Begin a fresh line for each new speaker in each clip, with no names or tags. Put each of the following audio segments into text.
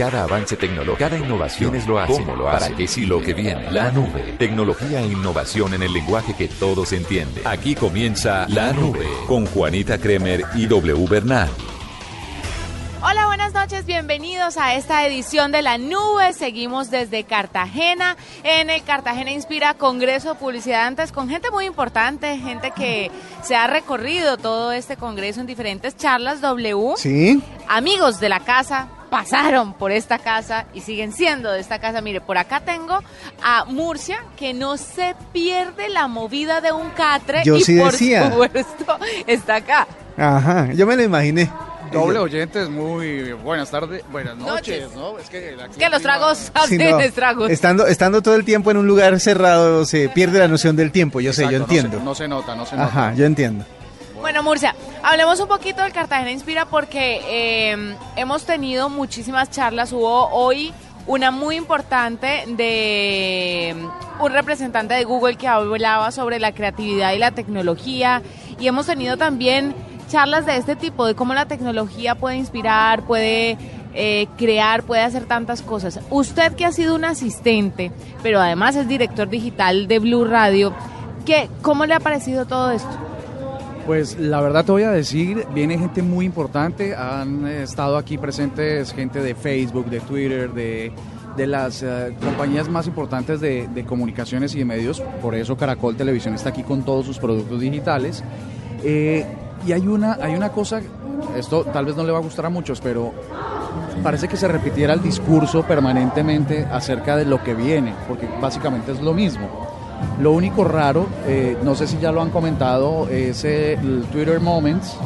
Cada avance tecnológico, cada innovación es lo hace, cómo lo hace, para qué sí lo que viene. La nube, tecnología e innovación en el lenguaje que todos entienden. Aquí comienza La Nube con Juanita Kremer y W Bernal.
Hola, buenas noches, bienvenidos a esta edición de La Nube. Seguimos desde Cartagena, en el Cartagena Inspira Congreso de Publicidad antes con gente muy importante, gente que se ha recorrido todo este congreso en diferentes charlas W.
Sí.
Amigos de la casa, pasaron por esta casa y siguen siendo de esta casa. Mire, por acá tengo a Murcia, que no se pierde la movida de un catre.
Yo
y
sí
por
decía.
supuesto está acá.
Ajá, yo me lo imaginé.
Doble oyentes, muy buenas tardes, buenas noches,
Noches.
¿no? Es que, la
Es que los tragos
Sí,
hacen
no,
estragos.
Estando, estando todo el tiempo en un lugar cerrado se pierde la noción del tiempo, yo sé, yo
Exacto, no se-
entiendo.
No se, nota, no se nota.
Ajá, yo entiendo.
Bueno, Murcia, hablemos un poquito del Cartagena Inspira porque eh, hemos tenido muchísimas charlas. Hubo hoy una muy importante de mm, un representante de Google que hablaba sobre la creatividad y la tecnología. Y hemos tenido también charlas de este tipo, de cómo la tecnología puede inspirar, puede eh, crear, puede hacer tantas cosas. Usted que ha sido un asistente, pero además es director digital de Blue Radio, ¿qué, ¿cómo le ha parecido todo esto?
Pues la verdad te voy a decir, viene gente muy importante, han estado aquí presentes gente de Facebook, de Twitter, de, de las eh, compañías más importantes de, de comunicaciones y de medios, por eso Caracol Televisión está aquí con todos sus productos digitales. Eh, y hay una, hay una cosa, esto tal vez no le va a gustar a muchos, pero parece que se repitiera el discurso permanentemente acerca de lo que viene, porque básicamente es lo mismo. Lo único raro, eh, no sé si ya lo han comentado, es el Twitter Moments.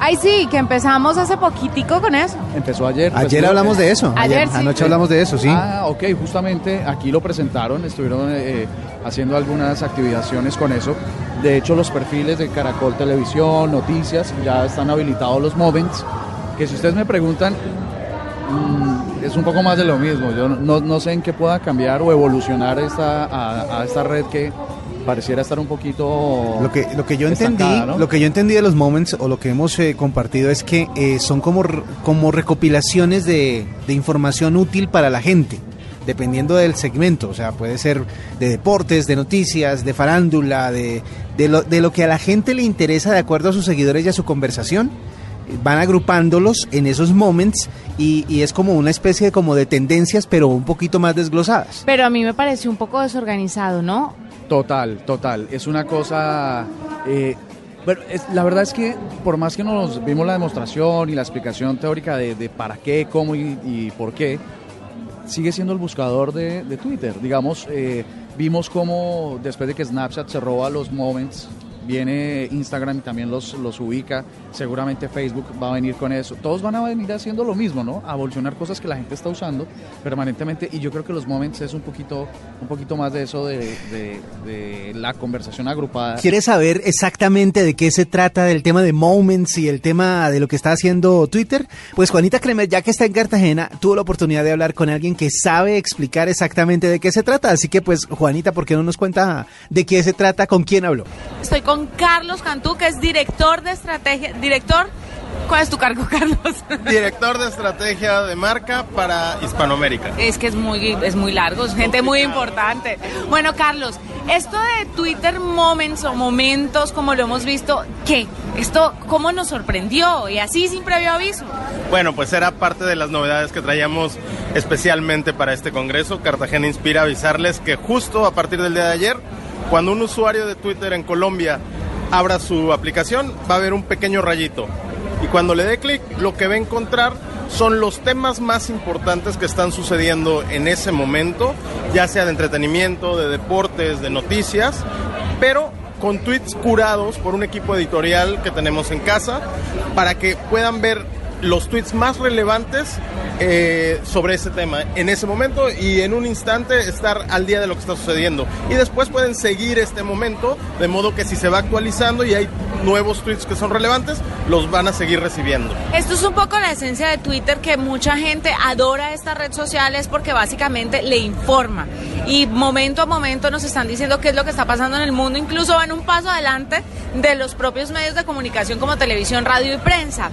Ay, sí, que empezamos hace poquitico con eso.
Empezó ayer. pues,
Ayer hablamos de eso.
Ayer sí.
Anoche hablamos de eso, sí.
Ah, ok, justamente aquí lo presentaron, estuvieron eh, haciendo algunas activaciones con eso. De hecho, los perfiles de Caracol Televisión, Noticias, ya están habilitados los Moments, que si ustedes me preguntan, mm, es un poco más de lo mismo. Yo no, no sé en qué pueda cambiar o evolucionar esta, a, a esta red que pareciera estar un poquito...
Lo que, lo que yo entendí, lo que yo entendí de los moments o lo que hemos eh, compartido es que eh, son como, como recopilaciones de, de información útil para la gente, dependiendo del segmento. O sea, puede ser de deportes, de noticias, de farándula, de, de, lo, de lo que a la gente le interesa de acuerdo a sus seguidores y a su conversación. Van agrupándolos en esos moments y, y es como una especie de, como de tendencias, pero un poquito más desglosadas.
Pero a mí me pareció un poco desorganizado, ¿no?
Total, total. Es una cosa... eh, bueno, es- la verdad es que por más que nos vimos la demostración y la explicación teórica de, de para qué, cómo y, y por qué, sigue siendo el buscador de, de Twitter. Digamos, eh, vimos cómo después de que Snapchat se roba los moments, viene Instagram y también los, los ubica, seguramente Facebook va a venir con eso. Todos van a venir haciendo lo mismo, ¿no? A evolucionar cosas que la gente está usando permanentemente y yo creo que los moments es un poquito, un poquito más de eso de, de- de la conversación agrupada.
¿Quieres saber exactamente de qué se trata del tema de Moments y el tema de lo que está haciendo Twitter? Pues Juanita Kremer, ya que está en Cartagena, tuvo la oportunidad de hablar con alguien que sabe explicar exactamente de qué se trata. Así que pues Juanita, ¿por qué no nos cuenta de qué se trata? ¿Con quién habló?
Estoy con Carlos Cantú, que es director de estrategia. Director, ¿cuál es tu cargo, Carlos?
Director de estrategia de marca para Hispanoamérica.
Es que es muy, es muy largo, es gente muy importante. Bueno, Carlos, esto de Twitter Moments o momentos, como lo hemos visto, ¿qué? ¿Esto cómo nos sorprendió? Y así sin previo aviso.
Bueno, pues era parte de las novedades que traíamos especialmente para este congreso. Cartagena inspira a avisarles que justo a partir del día de ayer, cuando un usuario de Twitter en Colombia abra su aplicación, va a haber un pequeño rayito. Y cuando le dé clic, lo que va a encontrar son los temas más importantes que están sucediendo en ese momento, ya sea de entretenimiento, de deportes, de noticias, pero con tweets curados por un equipo editorial que tenemos en casa para que puedan ver los tweets más relevantes eh, sobre ese tema en ese momento y en un instante estar al día de lo que está sucediendo. Y después pueden seguir este momento, de modo que si se va actualizando y hay nuevos tweets que son relevantes, los van a seguir recibiendo.
Esto es un poco la esencia de Twitter, que mucha gente adora esta red social es porque básicamente le informa. Y momento a momento nos están diciendo qué es lo que está pasando en el mundo, incluso van un paso adelante de los propios medios de comunicación como televisión, radio y prensa.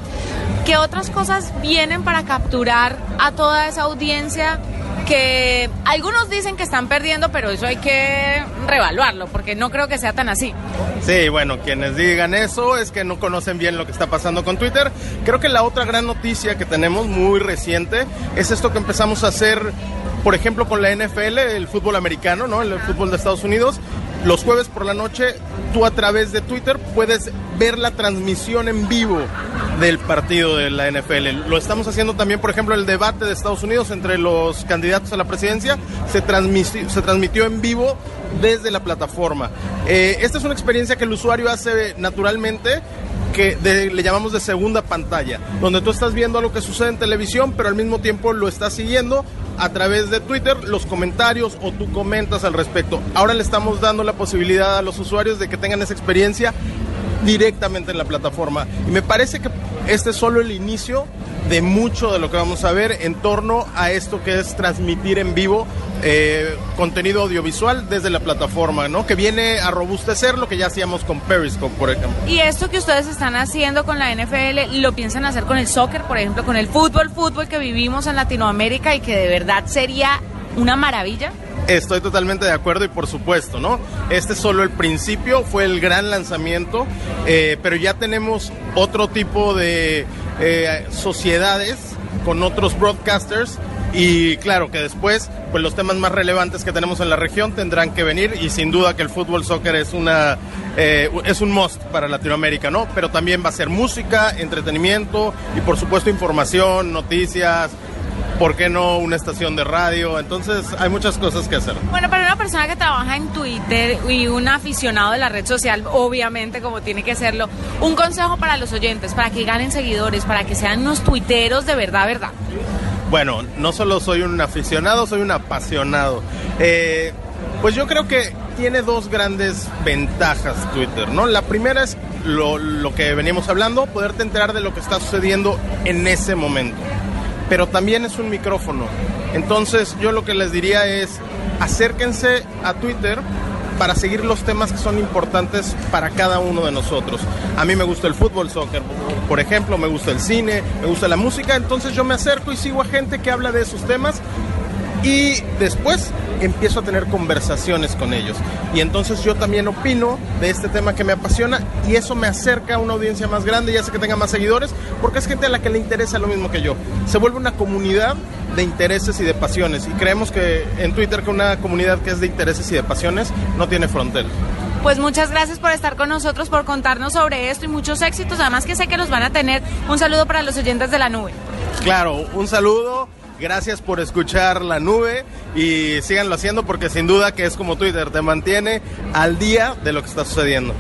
¿Qué otras cosas vienen para capturar a toda esa audiencia que algunos dicen que están perdiendo, pero eso hay que revaluarlo, porque no creo que sea tan así.
Sí, bueno, quienes digan eso es que no conocen bien lo que está pasando con Twitter. Creo que la otra gran noticia que tenemos muy reciente es esto que empezamos a hacer, por ejemplo, con la NFL, el fútbol americano, ¿no? El fútbol de Estados Unidos. Los jueves por la noche, tú a través de Twitter puedes ver la transmisión en vivo del partido de la NFL. Lo estamos haciendo también, por ejemplo, el debate de Estados Unidos entre los candidatos a la presidencia se transmitió, se transmitió en vivo desde la plataforma. Eh, esta es una experiencia que el usuario hace naturalmente que de- le llamamos de segunda pantalla, donde tú estás viendo algo que sucede en televisión, pero al mismo tiempo lo estás siguiendo a través de Twitter, los comentarios o tú comentas al respecto. Ahora le estamos dando la posibilidad a los usuarios de que tengan esa experiencia directamente en la plataforma. Y me parece que este es solo el inicio de mucho de lo que vamos a ver en torno a esto que es transmitir en vivo eh, contenido audiovisual desde la plataforma, ¿no? Que viene a robustecer lo que ya hacíamos con Periscope, por ejemplo.
Y esto que ustedes están haciendo con la NFL, ¿lo piensan hacer con el soccer, por ejemplo, con el fútbol, fútbol que vivimos en Latinoamérica y que de verdad sería una maravilla?
Estoy totalmente de acuerdo y por supuesto, ¿no? Este es solo el principio, fue el gran lanzamiento, eh, pero ya tenemos otro tipo de eh, sociedades con otros broadcasters y claro que después, pues los temas más relevantes que tenemos en la región tendrán que venir y sin duda que el fútbol soccer es una eh, es un must para Latinoamérica, ¿no? Pero también va a ser música, entretenimiento y por supuesto información, noticias, ¿por qué no una estación de radio? Entonces hay muchas cosas que hacer.
Bueno, para una persona que trabaja en Twitter y un aficionado de la red social, obviamente como tiene que serlo, un consejo para los oyentes, para que ganen seguidores, para que sean unos tuiteros de verdad, verdad.
Bueno, no solo soy un aficionado, soy un apasionado. Eh, pues yo creo que tiene dos grandes ventajas Twitter, ¿no? La primera es lo, lo que veníamos hablando, poderte enterar de lo que está sucediendo en ese momento. Pero también es un micrófono. Entonces yo lo que les diría es acérquense a Twitter para seguir los temas que son importantes para cada uno de nosotros. A mí me gusta el fútbol, soccer, por ejemplo, me gusta el cine, me gusta la música, entonces yo me acerco y sigo a gente que habla de esos temas y después empiezo a tener conversaciones con ellos. Y entonces yo también opino de este tema que me apasiona y eso me acerca a una audiencia más grande y hace que tenga más seguidores porque es gente a la que le interesa lo mismo que yo. Se vuelve una comunidad de intereses y de pasiones y creemos que en Twitter que una comunidad que es de intereses y de pasiones no tiene frontera.
Pues muchas gracias por estar con nosotros, por contarnos sobre esto y muchos éxitos. Además que sé que los van a tener. Un saludo para los oyentes de la nube.
Claro, un saludo. Gracias por escuchar la nube y síganlo haciendo porque sin duda que es como Twitter, te mantiene al día de lo que está sucediendo.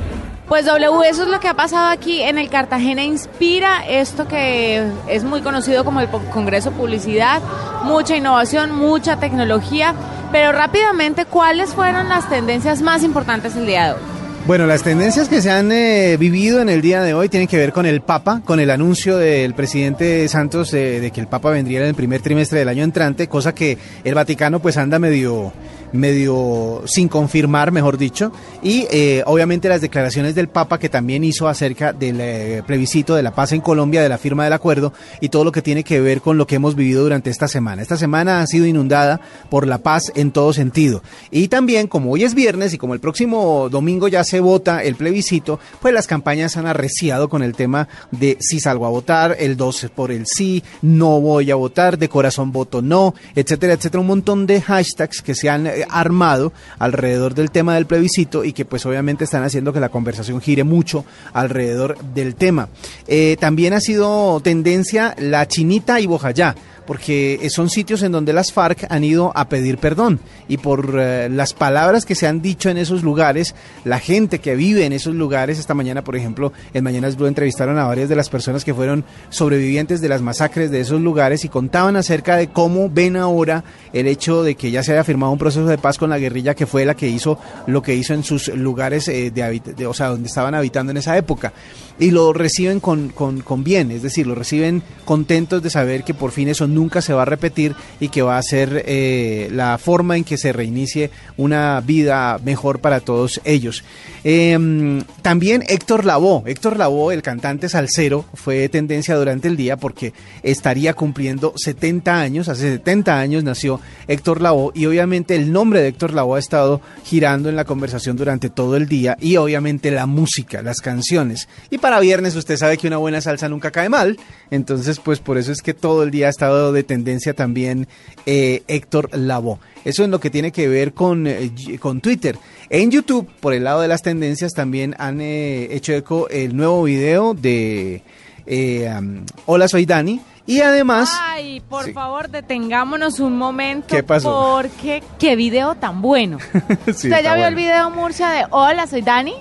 Pues W, eso es lo que ha pasado aquí en el Cartagena Inspira, esto que es muy conocido como el Congreso Publicidad, mucha innovación, mucha tecnología, pero rápidamente, ¿cuáles fueron las tendencias más importantes el día de hoy?
Bueno, las tendencias que se han eh, vivido en el día de hoy tienen que ver con el Papa, con el anuncio del presidente Santos de que el Papa vendría en el primer trimestre del año entrante, cosa que el Vaticano pues anda medio medio sin confirmar, mejor dicho, y eh, obviamente las declaraciones del Papa que también hizo acerca del eh, plebiscito de la paz en Colombia, de la firma del acuerdo y todo lo que tiene que ver con lo que hemos vivido durante esta semana. Esta semana ha sido inundada por la paz en todo sentido. Y también, como hoy es viernes y como el próximo domingo ya se vota el plebiscito, pues las campañas han arreciado con el tema de si salgo a votar, el 12 por el sí, no voy a votar, de corazón voto no, etcétera, etcétera, un montón de hashtags que se han eh, armado alrededor del tema del plebiscito y que pues obviamente están haciendo que la conversación gire mucho alrededor del tema. Eh, también ha sido tendencia la chinita y bojayá. Porque son sitios en donde las FARC han ido a pedir perdón y por eh, las palabras que se han dicho en esos lugares, la gente que vive en esos lugares, esta mañana, por ejemplo, en Mañanas Blue entrevistaron a varias de las personas que fueron sobrevivientes de las masacres de esos lugares y contaban acerca de cómo ven ahora el hecho de que ya se haya firmado un proceso de paz con la guerrilla que fue la que hizo lo que hizo en sus lugares eh, de, de- o sea, donde estaban habitando en esa época. Y lo reciben con, con, con bien, es decir, lo reciben contentos de saber que por fin eso nunca se va a repetir y que va a ser eh, la forma en que se reinicie una vida mejor para todos ellos. Eh, también Héctor Lavoe, Héctor Lavoe, el cantante salsero, fue tendencia durante el día porque estaría cumpliendo 70 años, hace 70 años nació Héctor Lavoe y obviamente el nombre de Héctor Lavoe ha estado girando en la conversación durante todo el día y obviamente la música, las canciones. Y para viernes usted sabe que una buena salsa nunca cae mal, entonces pues por eso es que todo el día ha estado de tendencia también eh, Héctor Lavoe. Eso es lo que tiene que ver con, eh, con Twitter. En YouTube, por el lado de las tendencias, también han eh, hecho eco el nuevo video de eh, um, Hola, soy Dani. Y además...
Ay, por
Sí.
favor, detengámonos un momento.
¿Qué pasó?
Porque qué video tan bueno.
Sí,
¿Usted ya vio el video, Murcia, de Hola, soy Dani?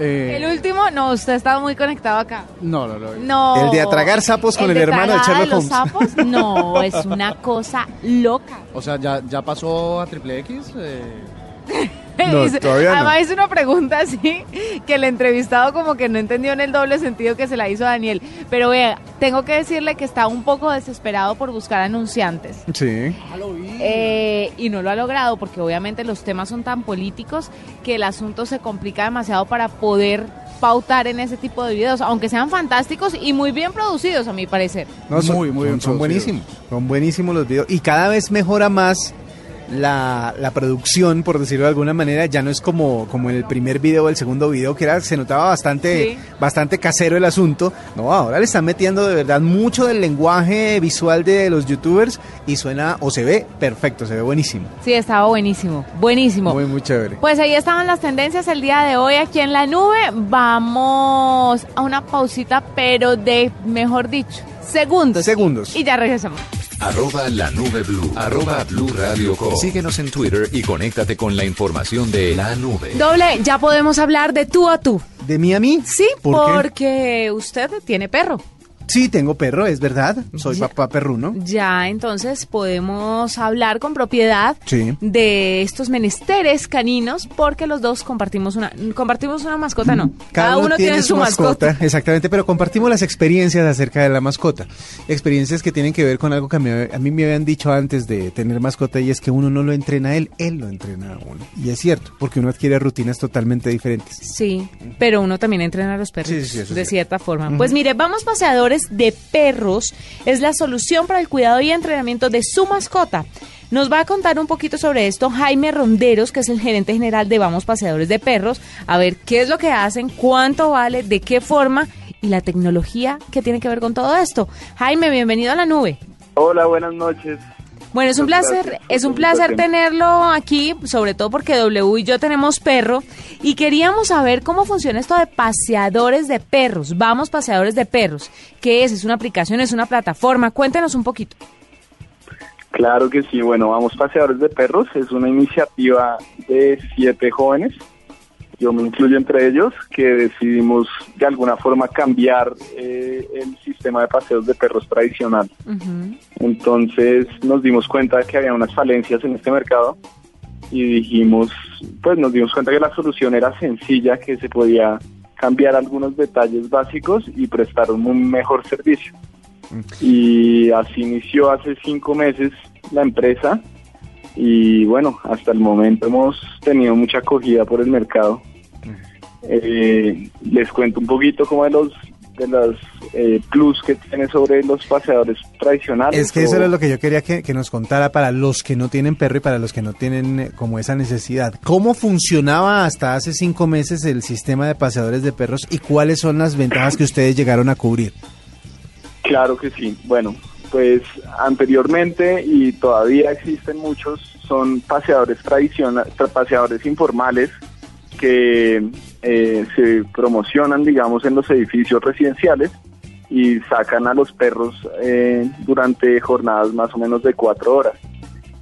Eh,
El último, no, usted estaba muy conectado acá.
no, no, no.
No.
El de atragar sapos con el
de
hermano de Sherlock
los
Holmes.
sapos, no, es una cosa loca.
O sea, ¿ya, ya pasó a Triple X? Eh,
No,
Dice-
todavía no.
Además hizo una pregunta así que el entrevistado como que no entendió en el doble sentido que se la hizo Daniel. Pero vea, tengo que decirle que está un poco desesperado por buscar anunciantes.
Sí.
Eh, y no lo ha logrado porque obviamente los temas son tan políticos que el asunto se complica demasiado para poder pautar en ese tipo de videos, aunque sean fantásticos y muy bien producidos a mi parecer.
No, son,
Muy, muy bien
son, son
producidos.
buenísimos. Son buenísimos los videos. Y cada vez mejora más la, la producción, por decirlo de alguna manera. Ya no es como, como en el primer video o el segundo video, que era, se notaba bastante,
Sí.
bastante casero el asunto. No, ahora le están metiendo de verdad mucho del lenguaje visual de los youtubers y suena o se ve perfecto, se ve buenísimo.
Sí, estaba buenísimo, buenísimo.
Muy, muy chévere.
Pues ahí estaban las tendencias el día de hoy aquí en la nube. Vamos a una pausita, pero de, mejor dicho, segundos.
Segundos.
Y ya regresamos.
Arroba la nube blue. Arroba blue radio com. Síguenos en Twitter y conéctate con la información de la nube.
Doble, ya podemos hablar de tú a tú.
¿De mí a mí?
Sí,
¿Por qué?
porque usted tiene perro.
Sí, tengo perro, es verdad. Soy
Ya.
papá perruno.
Ya entonces podemos hablar con propiedad
Sí.
de estos menesteres caninos porque los dos compartimos una compartimos una mascota, no.
Cada, uno, tiene, su mascota. Exactamente, pero compartimos las experiencias acerca de la mascota. Experiencias que tienen que ver con algo que a mí, a mí me habían dicho antes de tener mascota y es que uno no lo entrena a él, él lo entrena a uno. Y es cierto, porque uno adquiere rutinas totalmente diferentes.
Sí, pero uno también entrena a los perros
Sí, sí,
de
cierto.
cierta forma. Pues mire, Vamos Paseadores de Perros es la solución para el cuidado y entrenamiento de su mascota. Nos va a contar un poquito sobre esto Jaime Ronderos, que es el gerente general de Vamos Paseadores de Perros, a ver qué es lo que hacen, cuánto vale, de qué forma y la tecnología que tiene que ver con todo esto. Jaime, bienvenido a la nube.
Hola, buenas noches.
Bueno, es un placer, es un
la
placer tenerlo aquí, sobre todo porque W y yo tenemos perro y queríamos saber cómo funciona esto de paseadores de perros. Vamos, paseadores de perros. ¿Qué es? ¿Es una aplicación? ¿Es una plataforma? Cuéntenos un poquito.
Claro que sí. Bueno, Vamos Paseadores de Perros es una iniciativa de siete jóvenes. Yo me incluyo entre ellos, que decidimos de alguna forma cambiar eh, el sistema de paseos de perros tradicional. Entonces nos dimos cuenta de que había unas falencias en este mercado y dijimos, pues nos dimos cuenta que la solución era sencilla, que se podía cambiar algunos detalles básicos y prestar un mejor servicio. Y así inició hace cinco meses la empresa y bueno, hasta el momento hemos tenido mucha acogida por el mercado. Eh, les cuento un poquito como de los de los eh, plus que tiene sobre los paseadores tradicionales.
Es que eso era lo que yo quería que, que nos contara para los que no tienen perro y para los que no tienen eh, como esa necesidad. ¿Cómo funcionaba hasta hace cinco meses el sistema de paseadores de perros y cuáles son las ventajas que ustedes llegaron a cubrir?
Claro que sí. Bueno, pues anteriormente y todavía existen muchos, son paseadores tradicionales, paseadores informales que eh, se promocionan, digamos, en los edificios residenciales y sacan a los perros eh, durante jornadas más o menos de cuatro horas.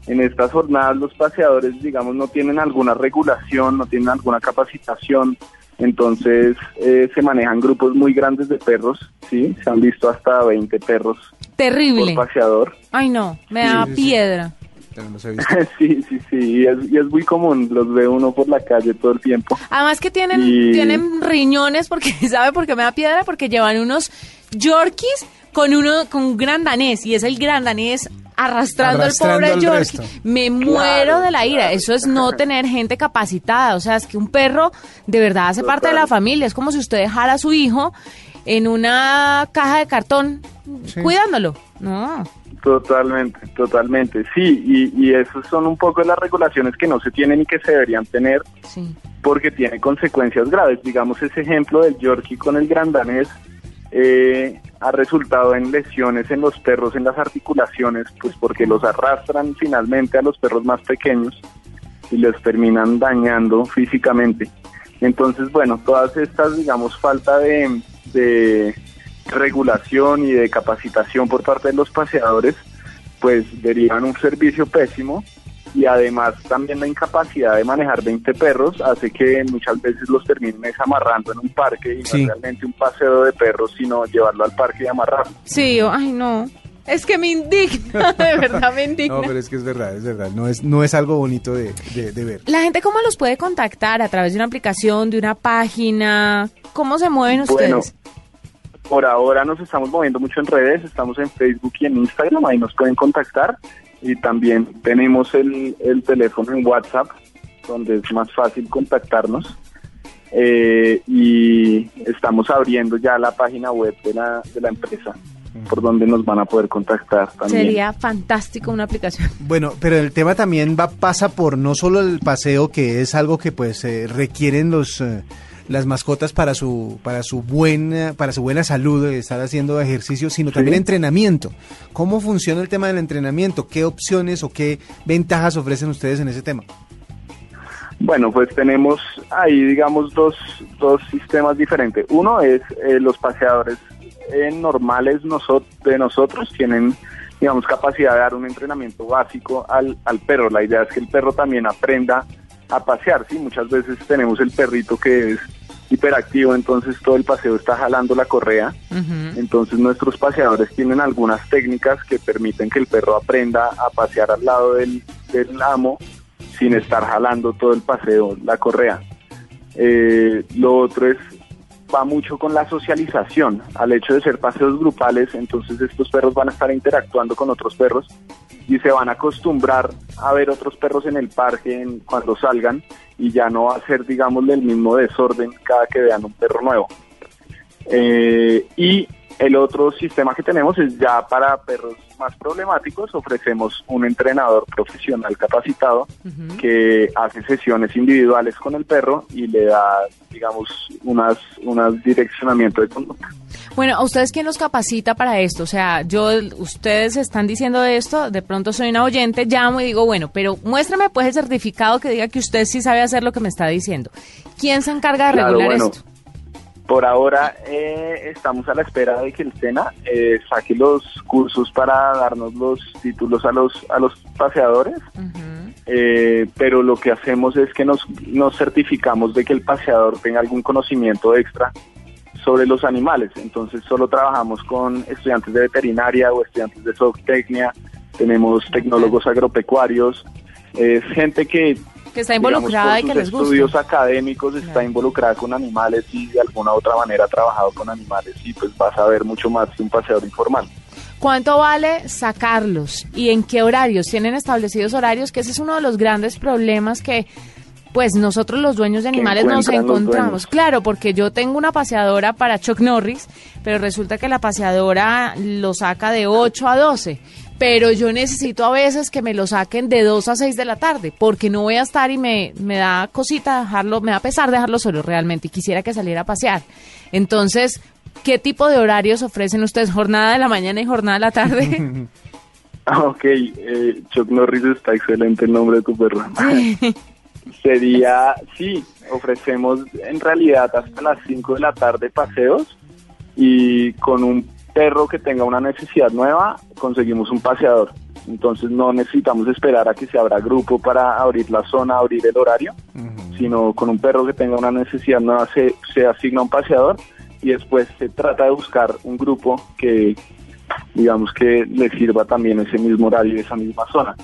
En estas jornadas los paseadores, digamos, no tienen alguna regulación, no tienen alguna capacitación, entonces eh, se manejan grupos muy grandes de perros, ¿sí? Se han visto hasta 20 perros
Terrible.
por paseador.
Ay, no, me da
sí, sí.
piedra.
También los he visto.
sí, sí, sí, y es, y es muy común, los ve uno por la calle todo el tiempo.
Además que tienen,
Y-
tienen riñones, porque ¿sabe por qué me da piedra? Porque llevan unos Yorkies con uno con un gran danés, y es el gran danés arrastrando,
Arrastrando
al pobre Yorkie. Me muero de la ira. Eso es no tener gente capacitada. O sea, es que un perro de verdad hace parte de la familia. Es como si usted dejara a su hijo en una caja de cartón
Sí.
cuidándolo. No.
Totalmente, totalmente, sí, y, y esas son un poco las regulaciones que no se tienen y que se deberían tener
Sí.
porque tiene consecuencias graves. Digamos, ese ejemplo del Yorkie con el gran danés eh, ha resultado en lesiones en los perros, en las articulaciones, pues porque los arrastran finalmente a los perros más pequeños y los terminan dañando físicamente. Entonces, bueno, todas estas, digamos, falta de, de regulación y de capacitación por parte de los paseadores, pues derivan un servicio pésimo y además también la incapacidad de manejar 20 perros hace que muchas veces los terminen desamarrando en un parque y no
Sí.
realmente un paseo de perros, sino llevarlo al parque y amarrarlo.
Sí, ay, no. Es que me indigna, de verdad me indigna.
No, pero es que es verdad, es verdad. No es, no es algo bonito de, de- de ver.
La gente, ¿cómo los puede contactar? ¿A través de una aplicación, de una página? ¿Cómo se mueven
Bueno,
ustedes?
Por ahora nos estamos moviendo mucho en redes, estamos en Facebook y en Instagram, ahí nos pueden contactar y también tenemos el, el teléfono en WhatsApp, donde es más fácil contactarnos. Eh, y estamos abriendo ya la página web de la, de la empresa, por donde nos van a poder contactar también.
Sería fantástico una aplicación.
Bueno, pero el tema también va pasa por no solo el paseo, que es algo que pues eh, requieren los eh, las mascotas para su para su buena para su buena salud, eh, estar haciendo ejercicio, sino también entrenamiento. ¿Cómo funciona el tema del entrenamiento? ¿Qué opciones o qué ventajas ofrecen ustedes en ese tema?
Bueno, pues tenemos ahí, digamos, dos, dos sistemas diferentes. Uno es eh, los paseadores eh, normales noso- de nosotros tienen, digamos, capacidad de dar un entrenamiento básico al, al perro. La idea es que el perro también aprenda a pasear, ¿sí? Muchas veces tenemos el perrito que es hiperactivo, entonces todo el paseo está jalando la correa. Entonces nuestros paseadores tienen algunas técnicas que permiten que el perro aprenda a pasear al lado del, del amo sin estar jalando todo el paseo la correa. Eh, lo otro es va mucho con la socialización, al hecho de ser paseos grupales, entonces estos perros van a estar interactuando con otros perros y se van a acostumbrar a ver otros perros en el parque en- cuando salgan y ya no va a ser, digamos, del mismo desorden cada que vean un perro nuevo. Eh, y el otro sistema que tenemos es ya para perros más problemáticos, ofrecemos un entrenador profesional capacitado que hace sesiones individuales con el perro y le da, digamos, unas, unas direccionamiento de conducta.
Bueno, ¿a ustedes quién los capacita para esto? O sea, yo, ustedes están diciendo esto, de pronto soy una oyente, llamo y digo, bueno, pero muéstrame pues el certificado que diga que usted sí sabe hacer lo que me está diciendo. ¿Quién se encarga de
Claro,
regular
bueno,
esto?
Por ahora eh, estamos a la espera de que el SENA eh, saque los cursos para darnos los títulos a los a los paseadores, Eh, pero lo que hacemos es que nos, nos certificamos de que el paseador tenga algún conocimiento extra sobre los animales. Entonces solo trabajamos con estudiantes de veterinaria o estudiantes de zootecnia, tenemos tecnólogos agropecuarios, es gente que
Que está
digamos,
involucrada
por
y que
sus
les gusta.
estudios académicos está involucrada con animales y de alguna otra manera ha trabajado con animales y pues vas a ver mucho más que un paseador informal.
¿Cuánto vale sacarlos y en qué horarios? ¿Tienen establecidos horarios? Que ese es uno de los grandes problemas que pues nosotros los dueños de animales nos encontramos. Claro, porque yo tengo una paseadora para Chuck Norris, pero resulta que la paseadora lo saca de 8 a 12. Pero yo necesito a veces que me lo saquen de 2 a 6 de la tarde, porque no voy a estar y me, me da cosita dejarlo, me da pesar dejarlo solo realmente y quisiera que saliera a pasear. Entonces, ¿qué tipo de horarios ofrecen ustedes? ¿Jornada de la mañana y jornada de la tarde?
Ah, Ok, eh, Chuck Norris está excelente el nombre de tu perro. Sería, sí, ofrecemos en realidad hasta las 5 de la tarde paseos y con un perro que tenga una necesidad nueva, conseguimos un paseador. Entonces no necesitamos esperar a que se abra grupo para abrir la zona, abrir el horario, sino con un perro que tenga una necesidad nueva se, se asigna un paseador y después se trata de buscar un grupo que digamos que le sirva también ese mismo horario y esa misma zona.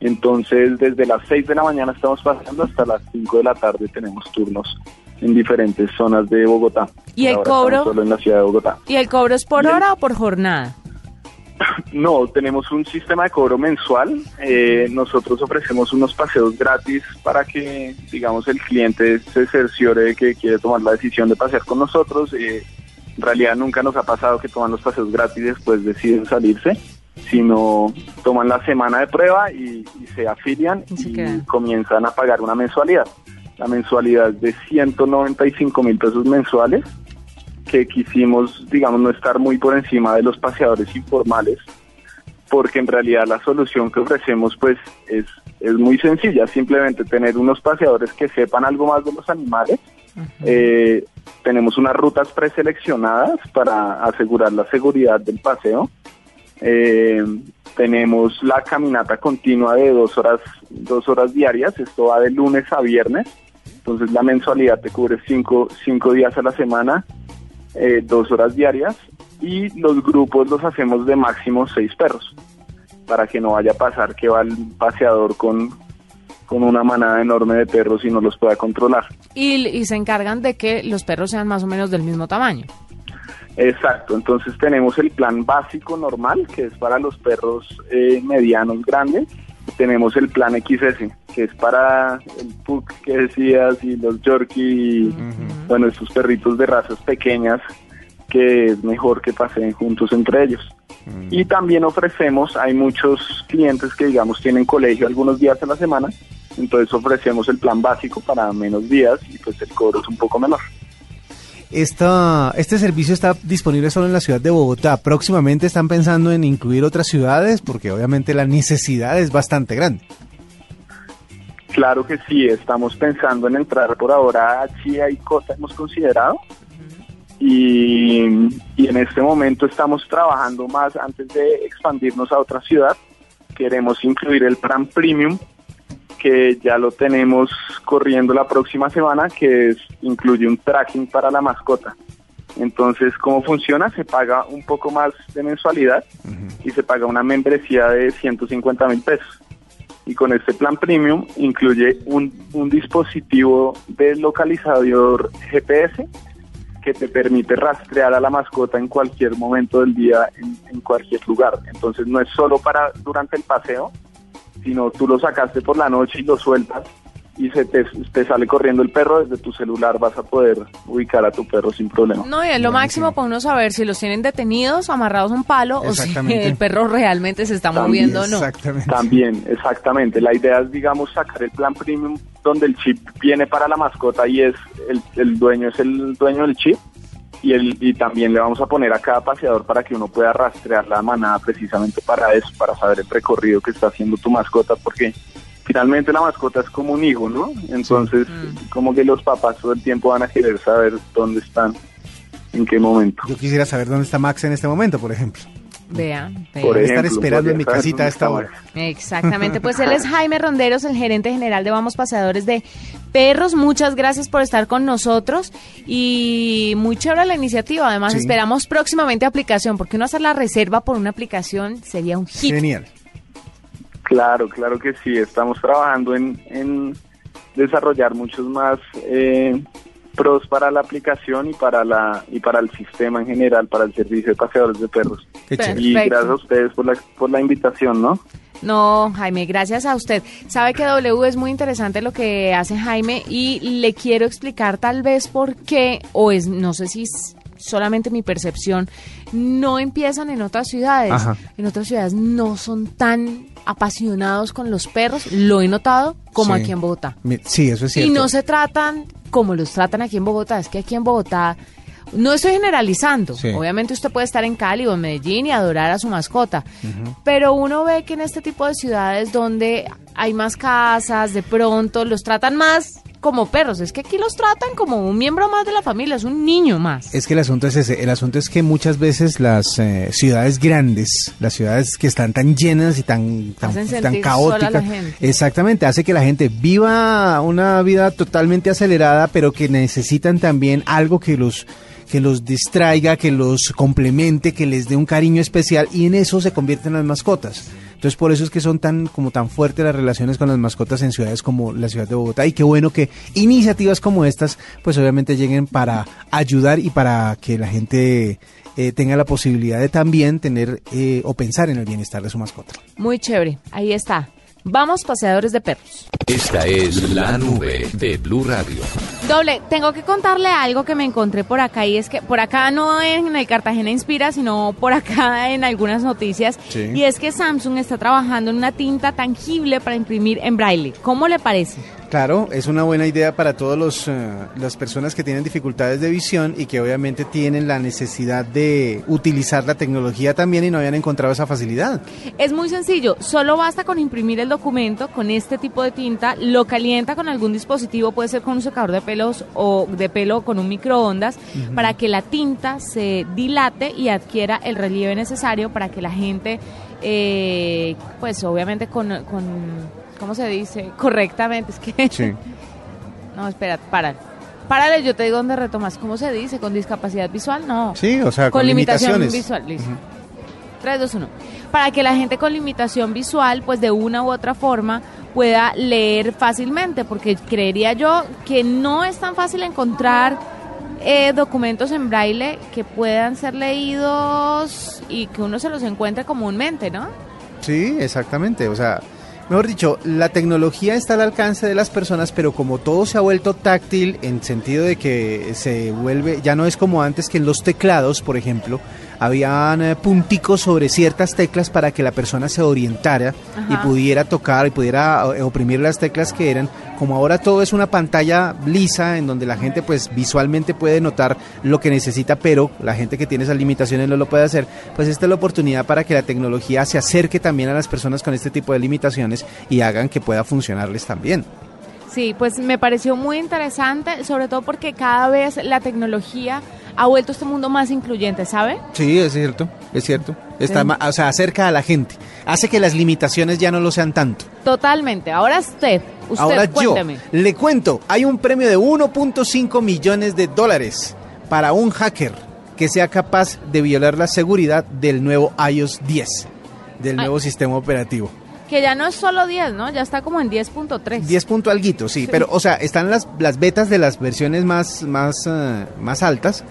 Entonces, desde las 6 de la mañana estamos paseando hasta las 5 de la tarde tenemos turnos en diferentes zonas de Bogotá.
¿Y el
Ahora
cobro?
Solo en la ciudad de Bogotá.
¿Y el cobro es por
Bien.
hora o por jornada?
No, tenemos un sistema de cobro mensual. Eh, nosotros ofrecemos unos paseos gratis para que, digamos, el cliente se cerciore de que quiere tomar la decisión de pasear con nosotros. Eh, en realidad nunca nos ha pasado que toman los paseos gratis y después deciden salirse, sino toman la semana de prueba y, y se afilian
Y
comienzan a pagar una mensualidad. La mensualidad es de 195 mil pesos mensuales que quisimos, digamos, no estar muy por encima de los paseadores informales, porque en realidad la solución que ofrecemos pues es, es muy sencilla, simplemente tener unos paseadores que sepan algo más de los animales. Eh, tenemos unas rutas preseleccionadas para asegurar la seguridad del paseo. Eh, tenemos la caminata continua de dos horas, dos horas diarias, esto va de lunes a viernes, entonces la mensualidad te cubre cinco, cinco días a la semana, eh, dos horas diarias, y los grupos los hacemos de máximo seis perros, para que no vaya a pasar que va el paseador con, con una manada enorme de perros y no los pueda controlar.
Y, y se encargan de que los perros sean más o menos del mismo tamaño.
Exacto, entonces tenemos el plan básico normal, que es para los perros eh, medianos grandes. Tenemos el plan XS, que es para el Pug que decías y los Yorkie, y, bueno, estos perritos de razas pequeñas, que es mejor que paseen juntos entre ellos. Y también ofrecemos, hay muchos clientes que digamos tienen colegio algunos días a la semana, entonces ofrecemos el plan básico para menos días y pues el cobro es un poco menor.
Esta, este servicio está disponible solo en la ciudad de Bogotá. Próximamente están pensando en incluir otras ciudades porque obviamente la necesidad es bastante grande.
Claro que sí, estamos pensando en entrar por ahora a Chía y Cota, hemos considerado. Y, y en este momento estamos trabajando más antes de expandirnos a otra ciudad. Queremos incluir el plan premium, que ya lo tenemos corriendo la próxima semana, que es, incluye un tracking para la mascota. Entonces, ¿cómo funciona? Se paga un poco más de mensualidad y se paga una membresía de 150 mil pesos y con este plan premium incluye un, un dispositivo de localizador GPS que te permite rastrear a la mascota en cualquier momento del día, en, en cualquier lugar. Entonces no es solo para durante el paseo, sino tú lo sacaste por la noche y lo sueltas y se te, te sale corriendo el perro, desde tu celular vas a poder ubicar a tu perro sin problema.
No, y es lo máximo para uno saber si los tienen detenidos, amarrados a un palo, o si el perro realmente se está
También,
moviendo o no.
Exactamente.
También, exactamente. La idea es, digamos, sacar el plan premium donde el chip viene para la mascota y es el, el dueño es el dueño del chip y el y también le vamos a poner a cada paseador para que uno pueda rastrear la manada precisamente para eso, para saber el recorrido que está haciendo tu mascota, porque finalmente la mascota es como un hijo, ¿no? Entonces, como que los papás todo el tiempo van a querer saber dónde están, en qué momento.
Yo quisiera saber dónde está Max en este momento, por ejemplo.
Vea, vea.
Por
estar esperando en mi casita a esta hora.
Exactamente, pues él es Jaime Ronderos, el gerente general de Vamos Paseadores de Perros. Muchas gracias por estar con nosotros y muy chévere la iniciativa. Además,
Sí.
esperamos próximamente aplicación, porque uno hacer la reserva por una aplicación sería un hit.
Genial.
Claro, claro que sí. Estamos trabajando en, en desarrollar muchos más eh, pros para la aplicación y para la y para el sistema en general, para el servicio de paseadores de perros. Y gracias a ustedes por la, por la invitación, ¿no?
No, Jaime, gracias a usted. Sabe que W es muy interesante lo que hace Jaime y le quiero explicar tal vez por qué, o es, no sé si es solamente mi percepción, no empiezan en otras ciudades.
Ajá.
En otras ciudades no son tan apasionados con los perros, lo he notado, como
Sí.
aquí en Bogotá.
Sí, eso es cierto.
Y no se tratan como los tratan aquí en Bogotá. Es que aquí en Bogotá, no estoy generalizando.
Sí.
Obviamente usted puede estar en Cali o en Medellín y adorar a su mascota. Pero uno ve que en este tipo de ciudades donde hay más casas, de pronto los tratan más como perros, es que aquí los tratan como un miembro más de la familia, es un niño más.
Es que el asunto es ese, el asunto es que muchas veces las eh, ciudades grandes, las ciudades que están tan llenas y tan, tan,
sola la
caóticas,
gente.
exactamente, hace que la gente viva una vida totalmente acelerada, pero que necesitan también algo que los que los distraiga, que los complemente, que les dé un cariño especial y en eso se convierten las mascotas. Entonces por eso es que son tan como tan fuertes las relaciones con las mascotas en ciudades como la ciudad de Bogotá y qué bueno que iniciativas como estas pues obviamente lleguen para ayudar y para que la gente eh, tenga la posibilidad de también tener eh, o pensar en el bienestar de su mascota.
Muy chévere, ahí está. Vamos, paseadores de perros.
Esta es la nube de Blue Radio.
Doble, tengo que contarle algo que me encontré por acá y es que por acá no en el Cartagena Inspira, sino por acá en algunas noticias.
Sí.
Y es que Samsung está trabajando en una tinta tangible para imprimir en braille. ¿Cómo le parece?
Claro, es una buena idea para todas las personas que tienen dificultades de visión y que obviamente tienen la necesidad de utilizar la tecnología también y no habían encontrado esa facilidad.
Es muy sencillo, solo basta con imprimir el documento con este tipo de tinta, lo calienta con algún dispositivo, puede ser con un secador de pelos o de pelo con un microondas, para que la tinta se dilate y adquiera el relieve necesario para que la gente, eh, pues obviamente con, con, ¿cómo se dice? Correctamente, es que... No, espera, para. Párale, yo te digo dónde retomas. ¿Cómo se dice? ¿Con discapacidad visual? No.
Sí, o sea,
con,
con
limitación
limitaciones.
visual. Listo. 3, 2, 1. Para que la gente con limitación visual, pues de una u otra forma, pueda leer fácilmente, porque creería yo que no es tan fácil encontrar eh, documentos en braille que puedan ser leídos y que uno se los encuentre comúnmente, ¿no?
Sí, exactamente. O sea, mejor dicho, la tecnología está al alcance de las personas, pero como todo se ha vuelto táctil en sentido de que se vuelve, ya no es como antes que en los teclados, por ejemplo, habían eh, punticos sobre ciertas teclas para que la persona se orientara y pudiera tocar y pudiera eh, oprimir las teclas que eran. Como ahora todo es una pantalla lisa en donde la gente pues visualmente puede notar lo que necesita, pero la gente que tiene esas limitaciones no lo puede hacer, pues esta es la oportunidad para que la tecnología se acerque también a las personas con este tipo de limitaciones y hagan que pueda funcionarles también.
Sí, pues me pareció muy interesante, sobre todo porque cada vez la tecnología ha vuelto este mundo más incluyente, ¿sabe?
Sí, es cierto, es cierto. Está,
Sí.
o sea, acerca a la gente. Hace que las limitaciones ya no lo sean tanto.
Totalmente. Ahora usted, usted
Ahora
cuénteme.
yo le cuento, hay un premio de 1.5 millones de dólares para un hacker que sea capaz de violar la seguridad del nuevo iOS 10, del
Ay.
nuevo sistema operativo.
Que ya no es solo 10, ¿no? Ya está como en 10.3.
10 punto alguito, sí, pero o sea, están las, las betas de las versiones más, más, eh, más altas,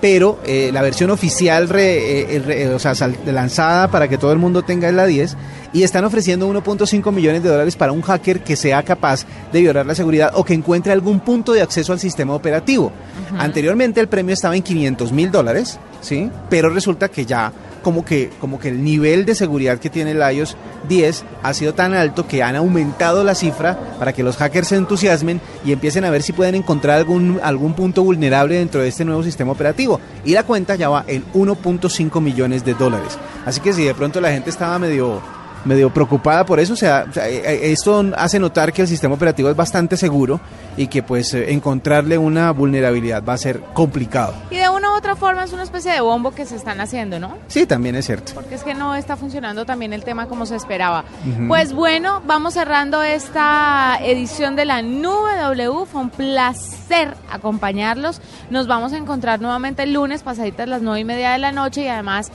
pero eh, la versión oficial, re- eh, re- o sea, sal- lanzada para que todo el mundo tenga es la 10, y están ofreciendo 1.5 millones de dólares para un hacker que sea capaz de violar la seguridad o que encuentre algún punto de acceso al sistema operativo. Anteriormente el premio estaba en 500 mil dólares, ¿sí? Pero resulta que ya como que, como que el nivel de seguridad que tiene el iOS 10 ha sido tan alto que han aumentado la cifra para que los hackers se entusiasmen y empiecen a ver si pueden encontrar algún, algún punto vulnerable dentro de este nuevo sistema operativo. Y la cuenta ya va en 1.5 millones de dólares. Así que si de pronto la gente estaba medio medio preocupada por eso, o sea, eh, eh, esto hace notar que el sistema operativo es bastante seguro y que pues eh, encontrarle una vulnerabilidad va a ser complicado.
Y de una u otra forma es una especie de bombo que se están haciendo, ¿no?
Sí, también es cierto.
Porque es que no está funcionando también el tema como se esperaba. Pues bueno, vamos cerrando esta edición de la Nube W. Fue un placer acompañarlos. Nos vamos a encontrar nuevamente el lunes, pasaditas las nueve y media de la noche y además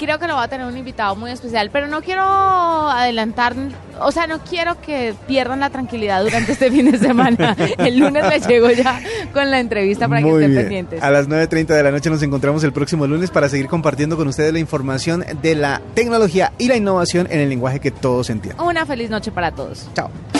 creo que lo va a tener un invitado muy especial, pero no quiero adelantar, o sea, no quiero que pierdan la tranquilidad durante este fin de semana. El lunes les llego ya con la entrevista para que
Muy
estén
bien.
pendientes.
A las 9.30 de la noche nos encontramos el próximo lunes para seguir compartiendo con ustedes la información de la tecnología y la innovación en el lenguaje que todos entienden.
Una feliz noche para todos.
Chao.